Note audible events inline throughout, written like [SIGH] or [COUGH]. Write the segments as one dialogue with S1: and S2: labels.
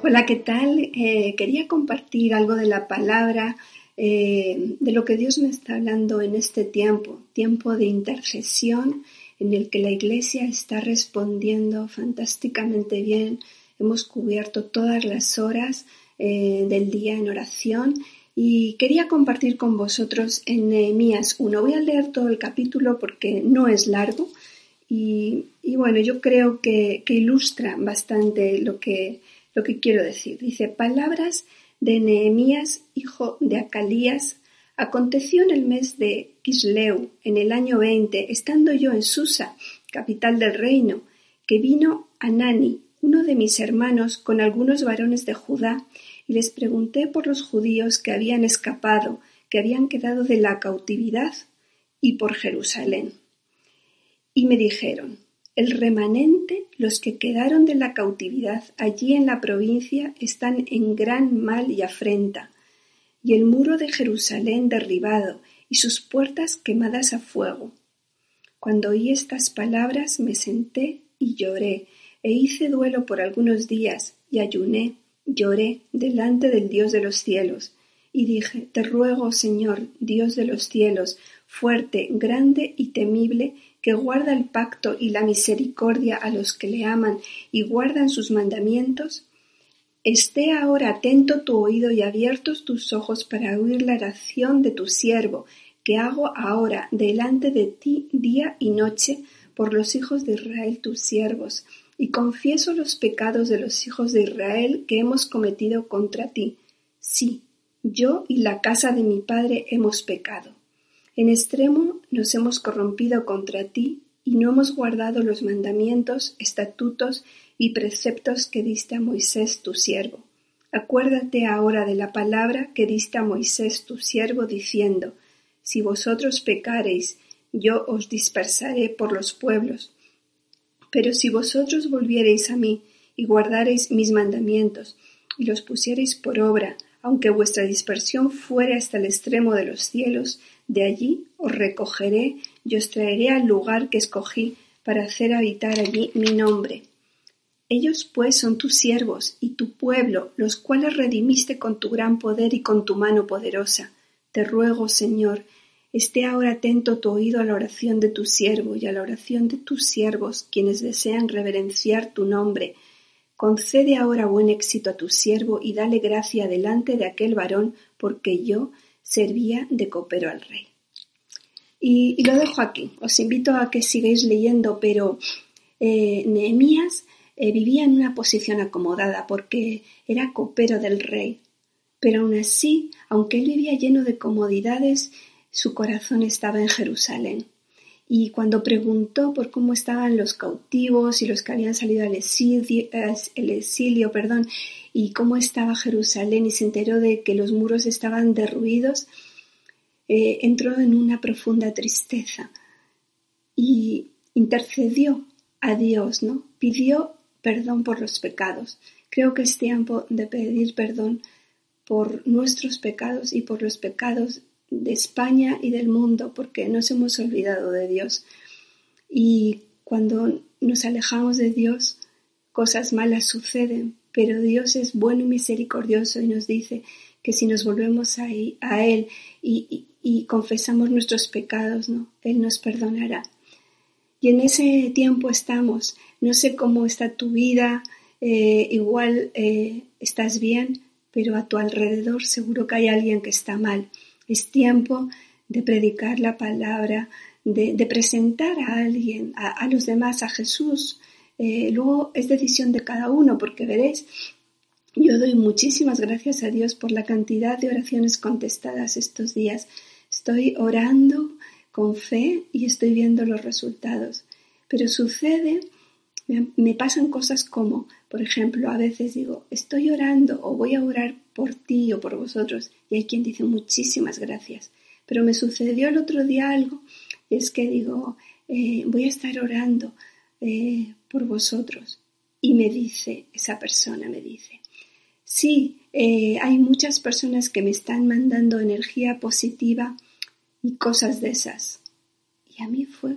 S1: Hola, ¿qué tal? Eh, quería compartir algo de la palabra, eh, de lo que Dios me está hablando en este tiempo, tiempo de intercesión en el que la Iglesia está respondiendo fantásticamente bien. Hemos cubierto todas las horas eh, del día en oración y quería compartir con vosotros en Nehemías 1. Voy a leer todo el capítulo porque no es largo y, bueno, yo creo que, que ilustra bastante lo que lo que quiero decir. Dice, palabras de Nehemías, hijo de Acalías. Aconteció en el mes de Kisleu, en el año 20, estando yo en Susa, capital del reino, que vino Anani, uno de mis hermanos, con algunos varones de Judá, y les pregunté por los judíos que habían escapado, que habían quedado de la cautividad, y por Jerusalén. Y me dijeron, el remanente, los que quedaron de la cautividad allí en la provincia, están en gran mal y afrenta, y el muro de Jerusalén derribado, y sus puertas quemadas a fuego. Cuando oí estas palabras me senté y lloré, e hice duelo por algunos días, y ayuné, lloré delante del Dios de los cielos, y dije, Te ruego, Señor, Dios de los cielos, fuerte, grande y temible, que guarda el pacto y la misericordia a los que le aman y guardan sus mandamientos, esté ahora atento tu oído y abiertos tus ojos para oír la oración de tu siervo, que hago ahora delante de ti día y noche por los hijos de Israel tus siervos, y confieso los pecados de los hijos de Israel que hemos cometido contra ti. Sí, yo y la casa de mi padre hemos pecado. En extremo nos hemos corrompido contra ti y no hemos guardado los mandamientos, estatutos y preceptos que diste a Moisés tu siervo. Acuérdate ahora de la palabra que diste a Moisés tu siervo, diciendo, Si vosotros pecareis, yo os dispersaré por los pueblos. Pero si vosotros volviereis a mí y guardareis mis mandamientos y los pusiereis por obra, aunque vuestra dispersión fuere hasta el extremo de los cielos, de allí os recogeré y os traeré al lugar que escogí para hacer habitar allí mi nombre. Ellos pues son tus siervos y tu pueblo, los cuales redimiste con tu gran poder y con tu mano poderosa. Te ruego, Señor, esté ahora atento tu oído a la oración de tu siervo y a la oración de tus siervos, quienes desean reverenciar tu nombre, Concede ahora buen éxito a tu siervo y dale gracia delante de aquel varón, porque yo servía de copero al rey. Y, lo dejo aquí. Os invito a que sigáis leyendo, pero eh, Nehemías eh, vivía en una posición acomodada porque era copero del rey. Pero aún así, aunque él vivía lleno de comodidades, su corazón estaba en Jerusalén y cuando preguntó por cómo estaban los cautivos y los que habían salido al exilio, exilio perdón, y cómo estaba Jerusalén y se enteró de que los muros estaban derruidos, eh, entró en una profunda tristeza y intercedió a Dios, ¿no? Pidió perdón por los pecados. Creo que es tiempo de pedir perdón por nuestros pecados y por los pecados de España y del mundo porque nos hemos olvidado de Dios. Y cuando nos alejamos de Dios, cosas malas suceden, pero Dios es bueno y misericordioso y nos dice que si nos volvemos a, Él y, confesamos nuestros pecados, ¿no? Él nos perdonará. Y en ese tiempo estamos. No sé cómo está tu vida, eh, igual eh, estás bien, pero a tu alrededor seguro que hay alguien que está mal. Es tiempo de predicar la palabra, de, presentar a alguien, a, los demás, a Jesús. Eh, luego es decisión de cada uno, porque veréis, yo doy muchísimas gracias a Dios por la cantidad de oraciones contestadas estos días. Estoy orando con fe y estoy viendo los resultados. Pero sucede, me pasan cosas como, por ejemplo, a veces digo, estoy orando o voy a orar por ti o por vosotros. Y hay quien dice muchísimas gracias. Pero me sucedió el otro día algo, es que digo, eh, voy a estar orando eh, por vosotros. Y me dice, esa persona me dice, sí, eh, hay muchas personas que me están mandando energía positiva y cosas de esas. Y a mí fue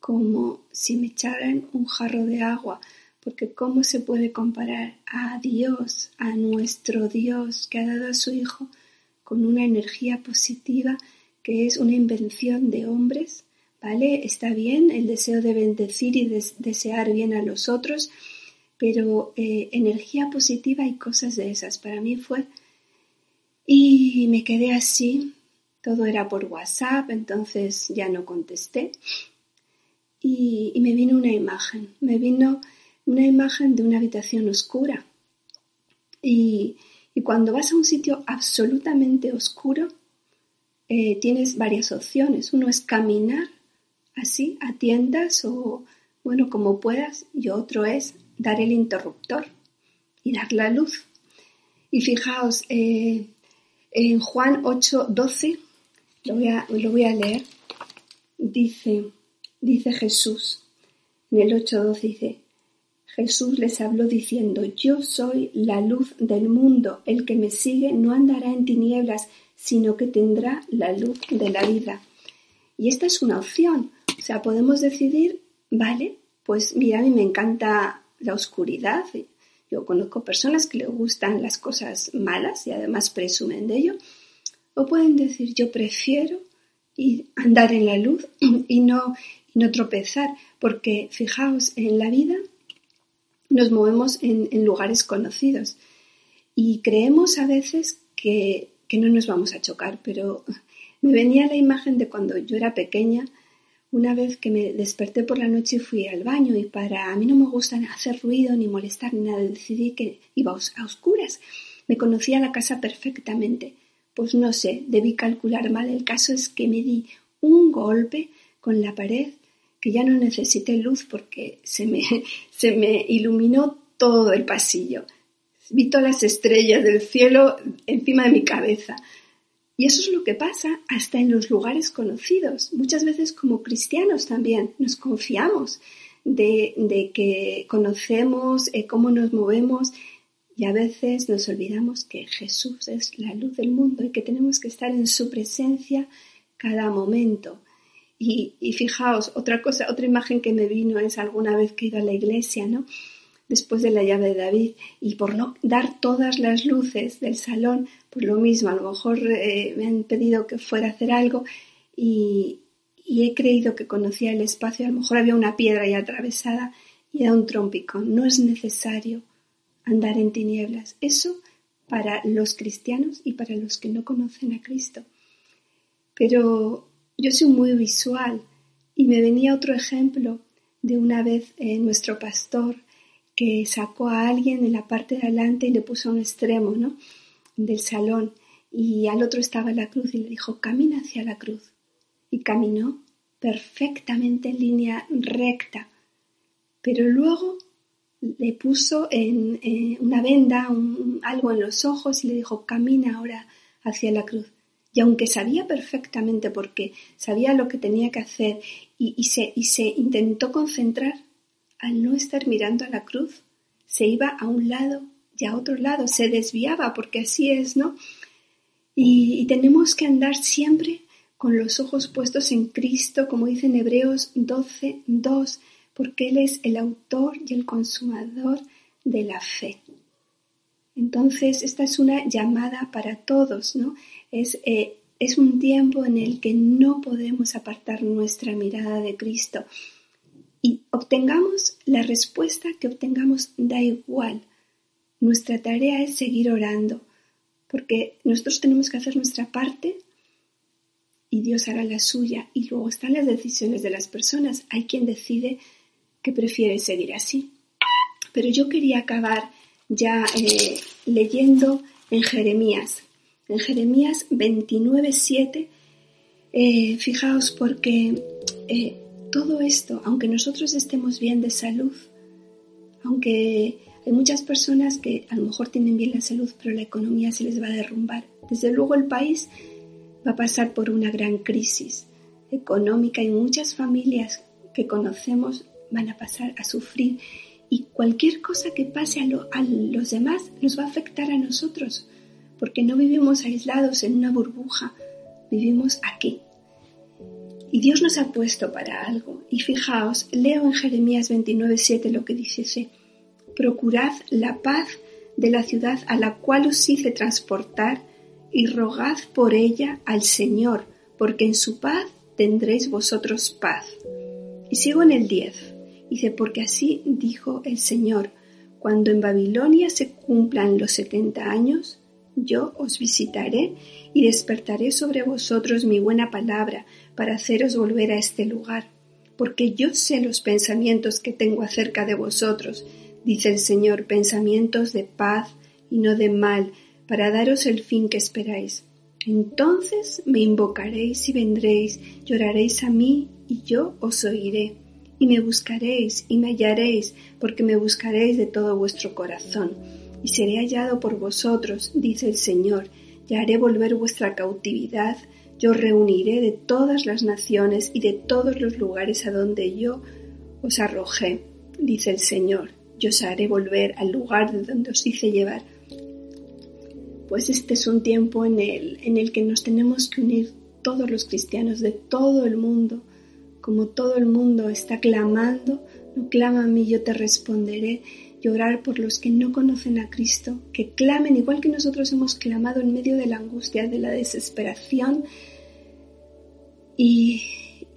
S1: como si me echaran un jarro de agua, porque ¿cómo se puede comparar a Dios, a nuestro Dios que ha dado a su Hijo con una energía positiva que es una invención de hombres? ¿Vale? Está bien el deseo de bendecir y desear bien a los otros, pero eh, energía positiva y cosas de esas. Para mí fue... Y me quedé así, todo era por WhatsApp, entonces ya no contesté. Y, y me vino una imagen, me vino una imagen de una habitación oscura. Y, cuando vas a un sitio absolutamente oscuro, eh, tienes varias opciones. Uno es caminar así a tiendas o, bueno, como puedas, y otro es dar el interruptor y dar la luz. Y fijaos, eh, en Juan 8, 12, lo voy a, lo voy a leer, dice, dice Jesús, en el 8, 12 dice, Jesús les habló diciendo, Yo soy la luz del mundo, el que me sigue no andará en tinieblas, sino que tendrá la luz de la vida. Y esta es una opción, o sea, podemos decidir, vale, pues mira, a mí me encanta la oscuridad, yo conozco personas que les gustan las cosas malas y además presumen de ello, o pueden decir, yo prefiero andar en la luz y no, y no tropezar, porque fijaos, en la vida nos movemos en, lugares conocidos y creemos a veces que, no nos vamos a chocar, pero me venía la imagen de cuando yo era pequeña, una vez que me desperté por la noche y fui al baño y para a mí no me gusta hacer ruido ni molestar ni nada, decidí que iba a oscuras. Me conocía la casa perfectamente. Pues no sé, debí calcular mal. El caso es que me di un golpe con la pared que ya no necesité luz porque se me, [LAUGHS] se me iluminó todo el pasillo. Vi todas las estrellas del cielo encima de mi cabeza. Y eso es lo que pasa hasta en los lugares conocidos. Muchas veces como cristianos también nos confiamos de, de que conocemos eh, cómo nos movemos y a veces nos olvidamos que Jesús es la luz del mundo y que tenemos que estar en su presencia cada momento. Y, fijaos, otra cosa, otra imagen que me vino es alguna vez que he ido a la iglesia, ¿no? Después de la llave de David, y por no dar todas las luces del salón, por lo mismo, a lo mejor eh, me han pedido que fuera a hacer algo y, y he creído que conocía el espacio, a lo mejor había una piedra ya atravesada y era un trompicón. No es necesario andar en tinieblas. Eso para los cristianos y para los que no conocen a Cristo. Pero yo soy muy visual y me venía otro ejemplo de una vez eh, nuestro pastor que sacó a alguien en la parte de adelante y le puso a un extremo ¿no? del salón. Y al otro estaba la cruz y le dijo camina hacia la cruz y caminó perfectamente en línea recta. Pero luego le puso en, eh, una venda algo en los ojos y le dijo camina ahora hacia la cruz y aunque sabía perfectamente porque sabía lo que tenía que hacer y, se, y se intentó concentrar, al no estar mirando a la cruz, se iba a un lado y a otro lado, se desviaba porque así es, ¿no? Y, tenemos que andar siempre con los ojos puestos en Cristo, como dice en Hebreos 12, 2, porque Él es el autor y el consumador de la fe. Entonces, esta es una llamada para todos, ¿no? Es, eh, es un tiempo en el que no podemos apartar nuestra mirada de Cristo. Y obtengamos la respuesta que obtengamos, da igual. Nuestra tarea es seguir orando, porque nosotros tenemos que hacer nuestra parte y Dios hará la suya. Y luego están las decisiones de las personas. Hay quien decide que prefiere seguir así. Pero yo quería acabar ya eh, leyendo en Jeremías. En Jeremías 29, 7, eh, fijaos porque eh, todo esto, aunque nosotros estemos bien de salud, aunque hay muchas personas que a lo mejor tienen bien la salud, pero la economía se les va a derrumbar. Desde luego el país va a pasar por una gran crisis económica y muchas familias que conocemos van a pasar a sufrir y cualquier cosa que pase a, los demás nos va a afectar a nosotros, porque no vivimos aislados en una burbuja, vivimos aquí. Y Dios nos ha puesto para algo. Y fijaos, leo en Jeremías 29.7 lo que dice, procurad la paz de la ciudad a la cual os hice transportar y rogad por ella al Señor, porque en su paz tendréis vosotros paz. Y sigo en el 10. Dice, porque así dijo el Señor, cuando en Babilonia se cumplan los setenta años, yo os visitaré y despertaré sobre vosotros mi buena palabra para haceros volver a este lugar, porque yo sé los pensamientos que tengo acerca de vosotros, dice el Señor, pensamientos de paz y no de mal, para daros el fin que esperáis. Entonces me invocaréis y vendréis, lloraréis a mí y yo os oiré y me buscaréis y me hallaréis, porque me buscaréis de todo vuestro corazón. Y seré hallado por vosotros, dice el Señor, y haré volver vuestra cautividad, yo reuniré de todas las naciones y de todos los lugares a donde yo os arrojé, dice el Señor, yo os haré volver al lugar de donde os hice llevar. Pues este es un tiempo en el, en el que nos tenemos que unir todos los cristianos de todo el mundo como todo el mundo está clamando, no clama a mí, yo te responderé. Llorar por los que no conocen a Cristo, que clamen igual que nosotros hemos clamado en medio de la angustia, de la desesperación, y,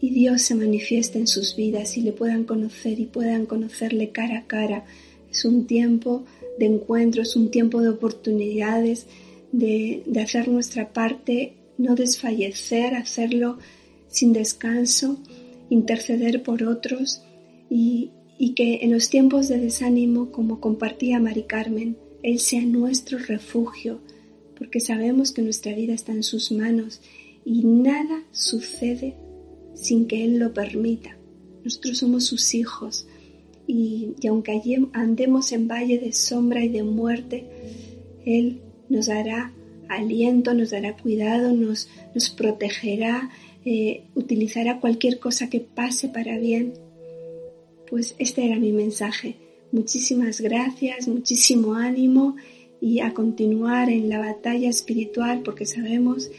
S1: y Dios se manifiesta en sus vidas y le puedan conocer y puedan conocerle cara a cara. Es un tiempo de encuentro, es un tiempo de oportunidades, de, de hacer nuestra parte, no desfallecer, hacerlo sin descanso interceder por otros y, que en los tiempos de desánimo, como compartía Mari Carmen, Él sea nuestro refugio, porque sabemos que nuestra vida está en sus manos y nada sucede sin que Él lo permita. Nosotros somos sus hijos y, aunque allí andemos en valle de sombra y de muerte, Él nos dará aliento, nos dará cuidado, nos, nos protegerá, eh, utilizará cualquier cosa que pase para bien. Pues este era mi mensaje. Muchísimas gracias, muchísimo ánimo y a continuar en la batalla espiritual porque sabemos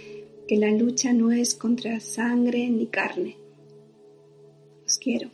S1: que la lucha no es contra sangre ni carne. Os quiero.